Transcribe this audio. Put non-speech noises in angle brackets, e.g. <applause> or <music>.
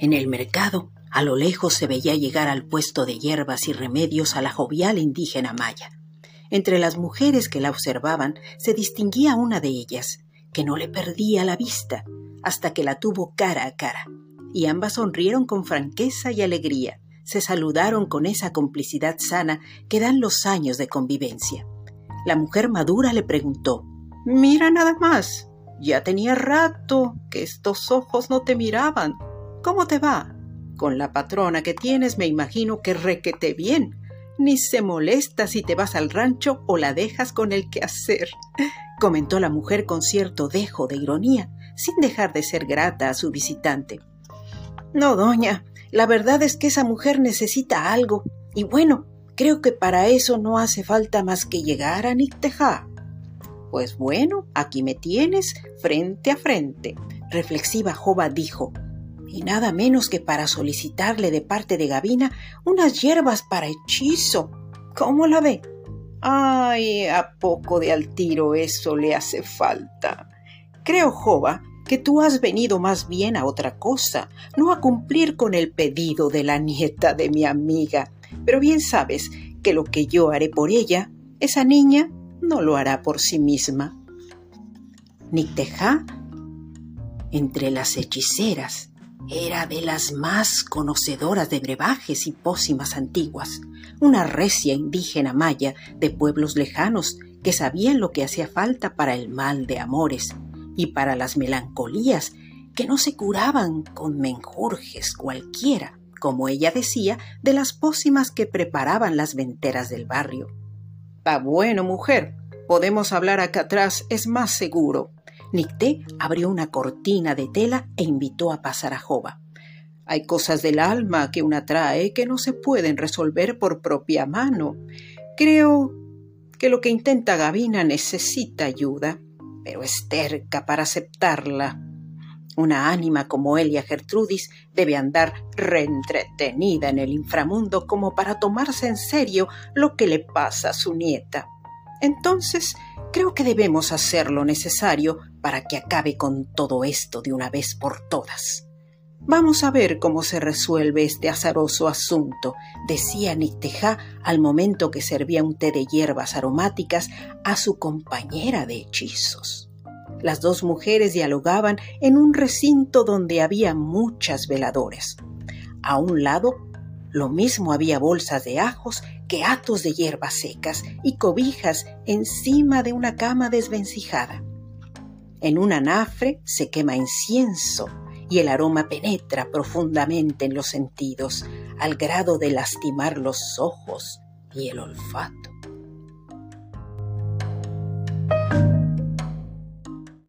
En el mercado, a lo lejos se veía llegar al puesto de hierbas y remedios a la jovial indígena maya. Entre las mujeres que la observaban se distinguía una de ellas, que no le perdía la vista hasta que la tuvo cara a cara, y ambas sonrieron con franqueza y alegría, se saludaron con esa complicidad sana que dan los años de convivencia. La mujer madura le preguntó, Mira nada más, ya tenía rato que estos ojos no te miraban. ¿Cómo te va? Con la patrona que tienes me imagino que requete bien. Ni se molesta si te vas al rancho o la dejas con el quehacer, <laughs> comentó la mujer con cierto dejo de ironía, sin dejar de ser grata a su visitante. No, doña, la verdad es que esa mujer necesita algo, y bueno, creo que para eso no hace falta más que llegar a Nicteja. Pues bueno, aquí me tienes, frente a frente, reflexiva Jova dijo, y nada menos que para solicitarle de parte de Gavina unas hierbas para hechizo. ¿Cómo la ve? Ay, a poco de al tiro eso le hace falta. Creo, Jova, que tú has venido más bien a otra cosa, no a cumplir con el pedido de la nieta de mi amiga. Pero bien sabes que lo que yo haré por ella, esa niña no lo hará por sí misma. Nicteja, entre las hechiceras, era de las más conocedoras de brebajes y pócimas antiguas, una recia indígena maya de pueblos lejanos que sabían lo que hacía falta para el mal de amores y para las melancolías que no se curaban con menjurjes cualquiera, como ella decía, de las pócimas que preparaban las venteras del barrio. Está bueno, mujer. Podemos hablar acá atrás, es más seguro. Nicté abrió una cortina de tela e invitó a pasar a Jova. Hay cosas del alma que una trae que no se pueden resolver por propia mano. Creo que lo que intenta Gavina necesita ayuda pero es terca para aceptarla. Una ánima como Elia Gertrudis debe andar reentretenida en el inframundo como para tomarse en serio lo que le pasa a su nieta. Entonces, creo que debemos hacer lo necesario para que acabe con todo esto de una vez por todas. Vamos a ver cómo se resuelve este azaroso asunto, decía Nicteja al momento que servía un té de hierbas aromáticas a su compañera de hechizos. Las dos mujeres dialogaban en un recinto donde había muchas veladoras. A un lado, lo mismo había bolsas de ajos que atos de hierbas secas y cobijas encima de una cama desvencijada. En un anafre se quema incienso y el aroma penetra profundamente en los sentidos, al grado de lastimar los ojos y el olfato.